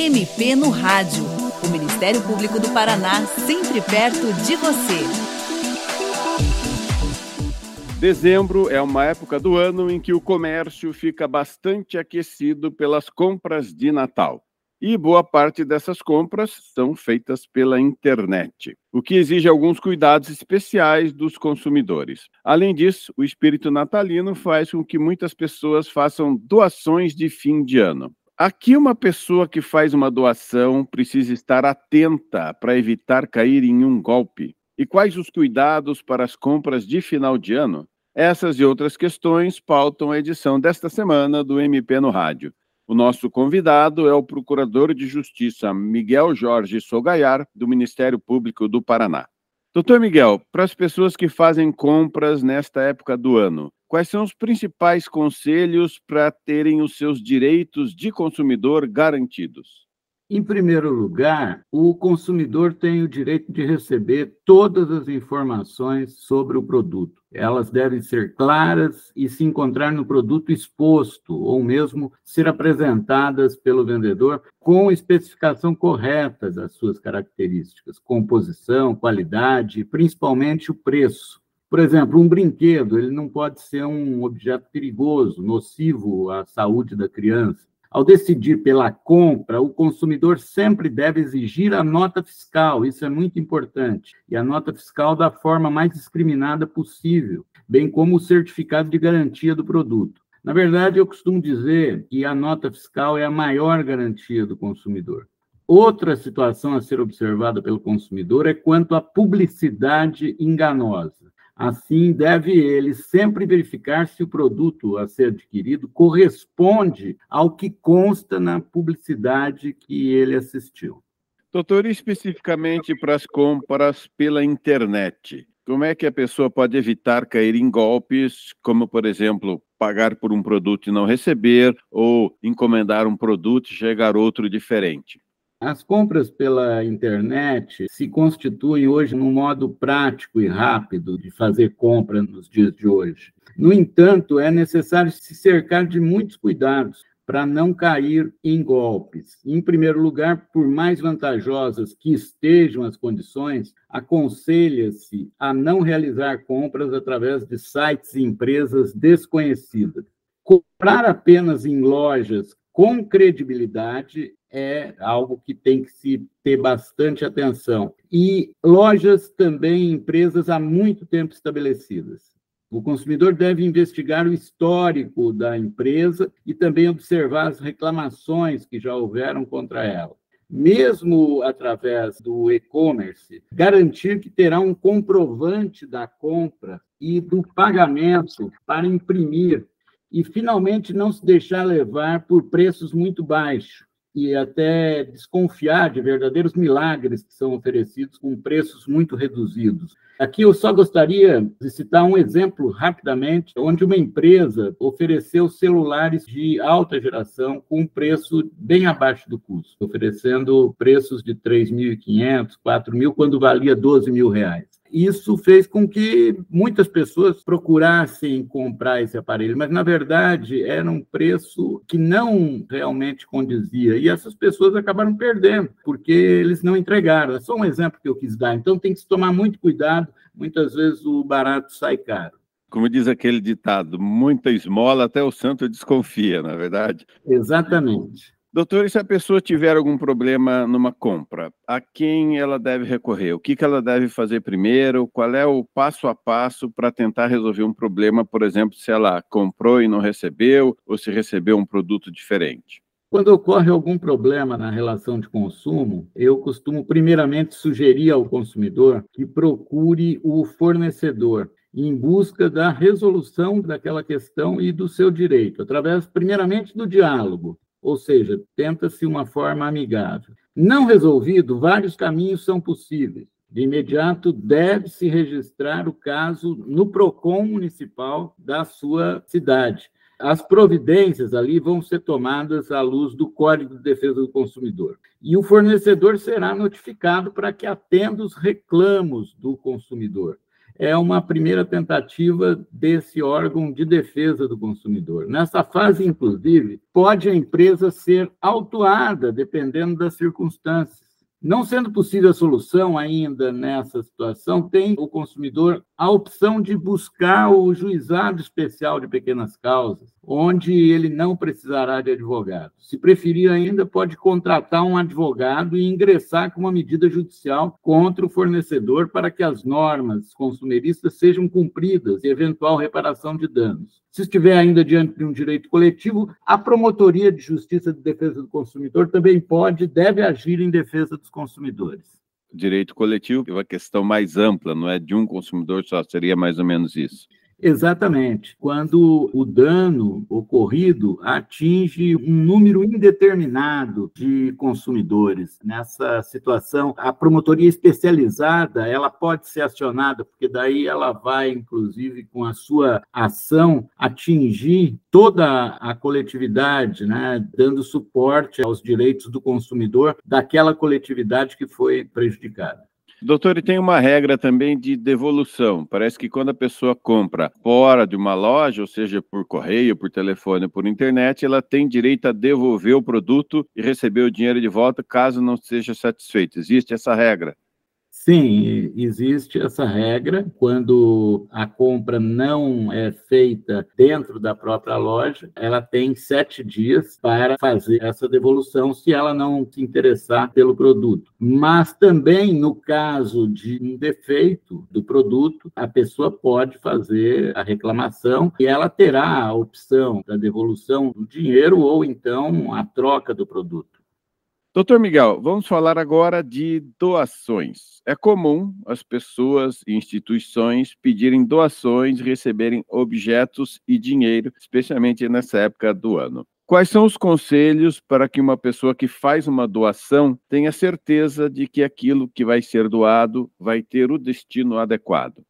MP no Rádio. O Ministério Público do Paraná, sempre perto de você. Dezembro é uma época do ano em que o comércio fica bastante aquecido pelas compras de Natal. E boa parte dessas compras são feitas pela internet, o que exige alguns cuidados especiais dos consumidores. Além disso, o espírito natalino faz com que muitas pessoas façam doações de fim de ano. Aqui, uma pessoa que faz uma doação precisa estar atenta para evitar cair em um golpe. E quais os cuidados para as compras de final de ano? Essas e outras questões pautam a edição desta semana do MP no Rádio. O nosso convidado é o Procurador de Justiça Miguel Jorge Sogaiar, do Ministério Público do Paraná. Doutor Miguel, para as pessoas que fazem compras nesta época do ano, quais são os principais conselhos para terem os seus direitos de consumidor garantidos? Em primeiro lugar, o consumidor tem o direito de receber todas as informações sobre o produto. Elas devem ser claras e se encontrar no produto exposto, ou mesmo ser apresentadas pelo vendedor com especificação correta das suas características, composição, qualidade, principalmente o preço. Por exemplo, um brinquedo, ele não pode ser um objeto perigoso, nocivo à saúde da criança. Ao decidir pela compra, o consumidor sempre deve exigir a nota fiscal, isso é muito importante, e a nota fiscal da forma mais discriminada possível, bem como o certificado de garantia do produto. Na verdade, eu costumo dizer que a nota fiscal é a maior garantia do consumidor. Outra situação a ser observada pelo consumidor é quanto à publicidade enganosa. Assim, deve ele sempre verificar se o produto a ser adquirido corresponde ao que consta na publicidade que ele assistiu. Doutor, especificamente para as compras pela internet, como é que a pessoa pode evitar cair em golpes, como, por exemplo, pagar por um produto e não receber, ou encomendar um produto e chegar outro diferente? As compras pela internet se constituem hoje num modo prático e rápido de fazer compra nos dias de hoje. No entanto, é necessário se cercar de muitos cuidados para não cair em golpes. Em primeiro lugar, por mais vantajosas que estejam as condições, aconselha-se a não realizar compras através de sites e empresas desconhecidas. Comprar apenas em lojas com credibilidade é algo que tem que se ter bastante atenção. E lojas também, empresas há muito tempo estabelecidas. O consumidor deve investigar o histórico da empresa e também observar as reclamações que já houveram contra ela. Mesmo através do e-commerce, garantir que terá um comprovante da compra e do pagamento para imprimir e, finalmente, não se deixar levar por preços muito baixos e até desconfiar de verdadeiros milagres que são oferecidos com preços muito reduzidos. Aqui eu só gostaria de citar um exemplo rapidamente, onde uma empresa ofereceu celulares de alta geração com um preço bem abaixo do custo, oferecendo preços de 3.500, 4.000, quando valia 12 mil reais. Isso fez com que muitas pessoas procurassem comprar esse aparelho, mas na verdade era um preço que não realmente condizia. E essas pessoas acabaram perdendo, porque eles não entregaram. É só um exemplo que eu quis dar. Então tem que se tomar muito cuidado, muitas vezes o barato sai caro. Como diz aquele ditado, muita esmola até o santo desconfia, na é verdade? Exatamente. Doutor, e se a pessoa tiver algum problema numa compra, a quem ela deve recorrer? O que, que ela deve fazer primeiro? Qual é o passo a passo para tentar resolver um problema, por exemplo, se ela comprou e não recebeu, ou se recebeu um produto diferente? Quando ocorre algum problema na relação de consumo, eu costumo primeiramente sugerir ao consumidor que procure o fornecedor em busca da resolução daquela questão e do seu direito, através primeiramente do diálogo ou seja, tenta-se uma forma amigável. Não resolvido, vários caminhos são possíveis. De imediato, deve-se registrar o caso no PROCON municipal da sua cidade. As providências ali vão ser tomadas à luz do Código de Defesa do Consumidor. E o fornecedor será notificado para que atenda os reclamos do consumidor. É uma primeira tentativa desse órgão de defesa do consumidor. Nessa fase, inclusive, pode a empresa ser autuada, dependendo das circunstâncias. Não sendo possível a solução ainda nessa situação, tem o consumidor a opção de buscar o juizado especial de pequenas causas, onde ele não precisará de advogado. Se preferir ainda, pode contratar um advogado e ingressar com uma medida judicial contra o fornecedor para que as normas consumeristas sejam cumpridas e eventual reparação de danos. Se estiver ainda diante de um direito coletivo, a Promotoria de Justiça de Defesa do Consumidor também pode e deve agir em defesa dos consumidores. Direito coletivo é uma questão mais ampla, não é de um consumidor só, seria mais ou menos isso. Exatamente. Quando o dano ocorrido atinge um número indeterminado de consumidores. Nessa situação, a promotoria especializada, ela pode ser acionada, porque daí ela vai, inclusive, com a sua ação, atingir toda a coletividade, né, dando suporte aos direitos do consumidor daquela coletividade que foi prejudicada. Doutor, e tem uma regra também de devolução. Parece que quando a pessoa compra fora de uma loja, ou seja, por correio, por telefone, por internet, ela tem direito a devolver o produto e receber o dinheiro de volta caso não seja satisfeito. Existe essa regra? Sim, existe essa regra. Quando a compra não é feita dentro da própria loja, ela tem sete dias para fazer essa devolução se ela não se interessar pelo produto. Mas também, no caso de um defeito do produto, a pessoa pode fazer a reclamação e ela terá a opção da devolução do dinheiro ou então a troca do produto. Doutor Miguel, vamos falar agora de doações. É comum as pessoas e instituições pedirem doações, receberem objetos e dinheiro, especialmente nessa época do ano. Quais são os conselhos para que uma pessoa que faz uma doação tenha certeza de que aquilo que vai ser doado vai ter o destino adequado?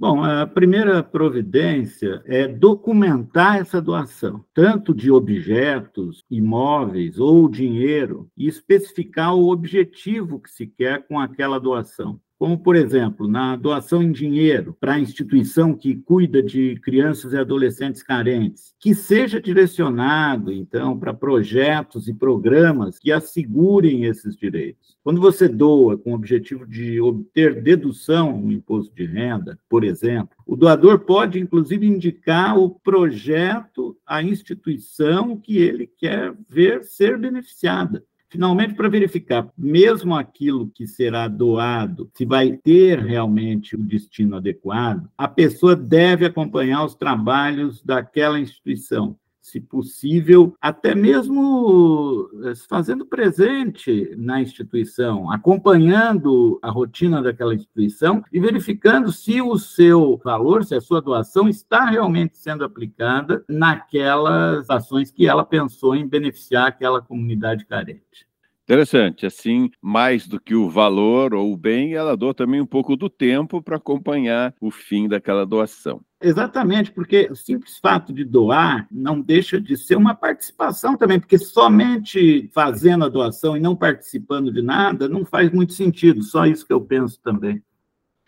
Bom, a primeira providência é documentar essa doação, tanto de objetos, imóveis ou dinheiro, e especificar o objetivo que se quer com aquela doação como, por exemplo, na doação em dinheiro para a instituição que cuida de crianças e adolescentes carentes, que seja direcionado, então, para projetos e programas que assegurem esses direitos. Quando você doa com o objetivo de obter dedução no imposto de renda, por exemplo, o doador pode, inclusive, indicar o projeto, a instituição que ele quer ver ser beneficiada. Finalmente, para verificar, mesmo aquilo que será doado, se vai ter realmente o destino adequado, a pessoa deve acompanhar os trabalhos daquela instituição, se possível, até mesmo eh, fazendo presente na instituição, acompanhando a rotina daquela instituição e verificando se o seu valor, se a sua doação está realmente sendo aplicada naquelas ações que ela pensou em beneficiar aquela comunidade carente. Interessante. Assim, mais do que o valor ou o bem, ela doa também um pouco do tempo para acompanhar o fim daquela doação. Exatamente, porque o simples fato de doar não deixa de ser uma participação também, porque somente fazendo a doação e não participando de nada não faz muito sentido, só isso que eu penso também.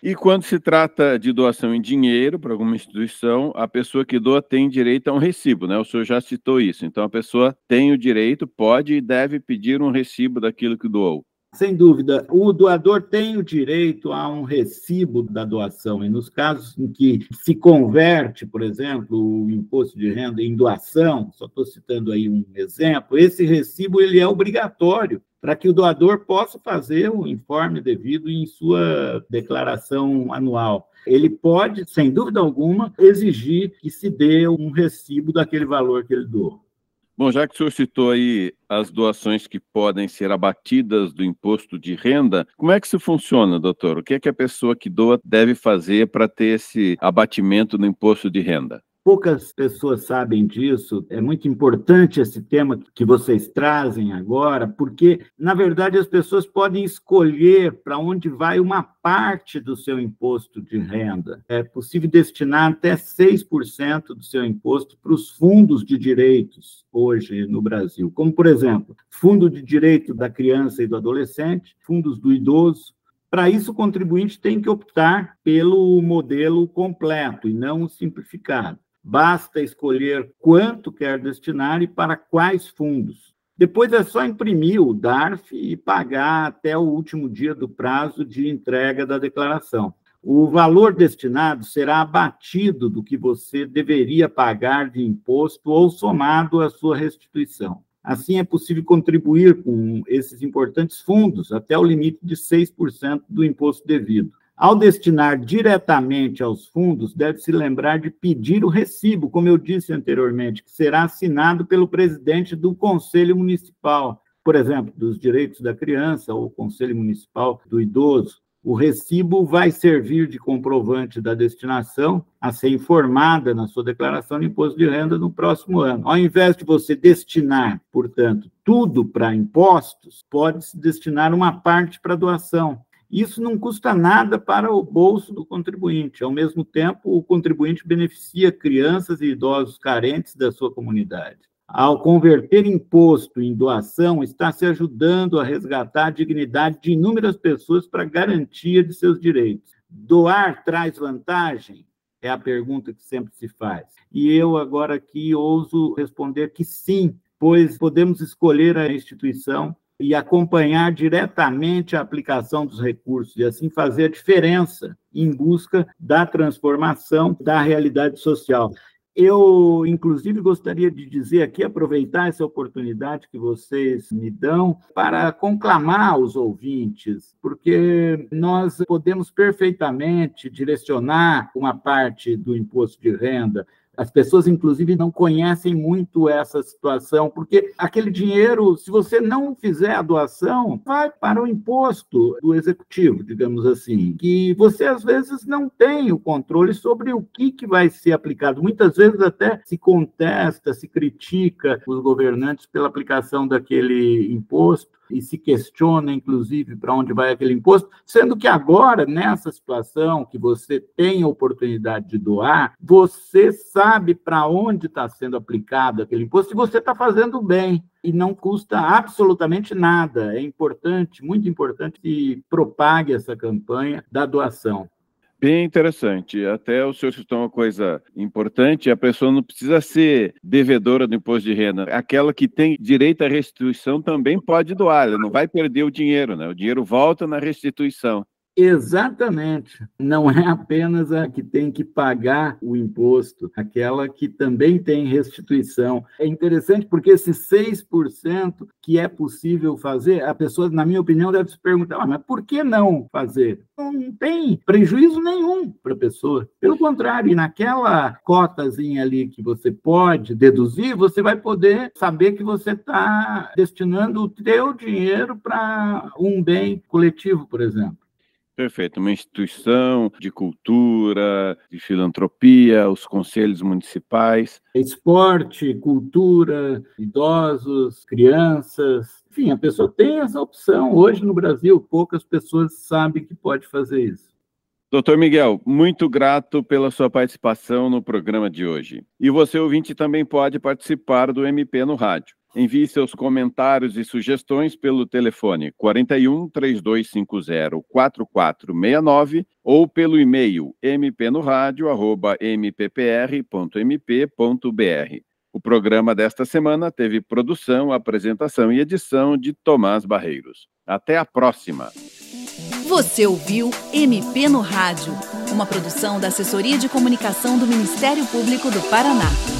E quando se trata de doação em dinheiro para alguma instituição, a pessoa que doa tem direito a um recibo, né? O senhor já citou isso. Então a pessoa tem o direito, pode e deve pedir um recibo daquilo que doou. Sem dúvida, o doador tem o direito a um recibo da doação, e nos casos em que se converte, por exemplo, o imposto de renda em doação, só estou citando aí um exemplo, esse recibo ele é obrigatório para que o doador possa fazer o informe devido em sua declaração anual. Ele pode, sem dúvida alguma, exigir que se dê um recibo daquele valor que ele doou. Bom, já que o senhor citou aí as doações que podem ser abatidas do imposto de renda, como é que isso funciona, doutor? O que é que a pessoa que doa deve fazer para ter esse abatimento no imposto de renda? Poucas pessoas sabem disso. É muito importante esse tema que vocês trazem agora, porque, na verdade, as pessoas podem escolher para onde vai uma parte do seu imposto de renda. É possível destinar até 6% do seu imposto para os fundos de direitos hoje no Brasil, como, por exemplo, Fundo de Direito da Criança e do Adolescente, fundos do idoso, Para isso, o contribuinte tem que optar pelo modelo completo e não simplificado. Basta escolher quanto quer destinar e para quais fundos. Depois é só imprimir o DARF e pagar até o último dia do prazo de entrega da declaração. O valor destinado será abatido do que você deveria pagar de imposto ou somado à sua restituição. Assim, é possível contribuir com esses importantes fundos até o limite de 6% do imposto devido. Ao destinar diretamente aos fundos, deve-se lembrar de pedir o recibo, como eu disse anteriormente, que será assinado pelo presidente do Conselho Municipal, por exemplo, dos direitos da criança ou Conselho Municipal do idoso. O recibo vai servir de comprovante da destinação a ser informada na sua declaração de imposto de renda no próximo ano. Ao invés de você destinar, portanto, tudo para impostos, pode-se destinar uma parte para doação. Isso não custa nada para o bolso do contribuinte. Ao mesmo tempo, o contribuinte beneficia crianças e idosos carentes da sua comunidade ao converter imposto em doação, está se ajudando a resgatar a dignidade de inúmeras pessoas para garantia de seus direitos. Doar traz vantagem? É a pergunta que sempre se faz. E eu agora aqui ouso responder que sim, pois podemos escolher a instituição e acompanhar diretamente a aplicação dos recursos e assim fazer a diferença em busca da transformação da realidade social. Eu, inclusive, gostaria de dizer aqui, aproveitar essa oportunidade que vocês me dão para conclamar os ouvintes, porque nós podemos perfeitamente direcionar uma parte do imposto de renda as pessoas, inclusive, não conhecem muito essa situação, porque aquele dinheiro, se você não fizer a doação, vai para o imposto do executivo, digamos assim, que você às vezes não tem o controle sobre o que, que vai ser aplicado. Muitas vezes até se contesta, se critica os governantes pela aplicação daquele imposto e se questiona, inclusive, para onde vai aquele imposto, sendo que agora, nessa situação que você tem a oportunidade de doar, você sabe para onde está sendo aplicado aquele imposto e você está fazendo bem e não custa absolutamente nada. É importante, muito importante que propague essa campanha da doação. Bem interessante. Até o senhor citou uma coisa importante: a pessoa não precisa ser devedora do imposto de renda. Aquela que tem direito à restituição também pode doar, ela não vai perder o dinheiro, né? O dinheiro volta na restituição. Exatamente. Não é apenas a que tem que pagar o imposto, aquela que também tem restituição. É interessante porque esses 6% que é possível fazer, a pessoa, na minha opinião, deve se perguntar: ah, mas por que não fazer? Não tem prejuízo nenhum para a pessoa. Pelo contrário, naquela cotazinha ali que você pode deduzir, você vai poder saber que você está destinando o teu dinheiro para um bem coletivo, por exemplo. Perfeito, uma instituição de cultura, de filantropia, os conselhos municipais. Esporte, cultura, idosos, crianças, enfim, a pessoa tem essa opção. Hoje no Brasil, poucas pessoas sabem que pode fazer isso. Doutor Miguel, muito grato pela sua participação no programa de hoje. E você, ouvinte, também pode participar do MP no rádio. Envie seus comentários e sugestões pelo telefone 41 3250 4469 ou pelo e-mail mpnoradio@mppr.mp.br. O programa desta semana teve produção, apresentação e edição de Tomás Barreiros. Até a próxima. Você ouviu MP no Rádio, uma produção da Assessoria de Comunicação do Ministério Público do Paraná.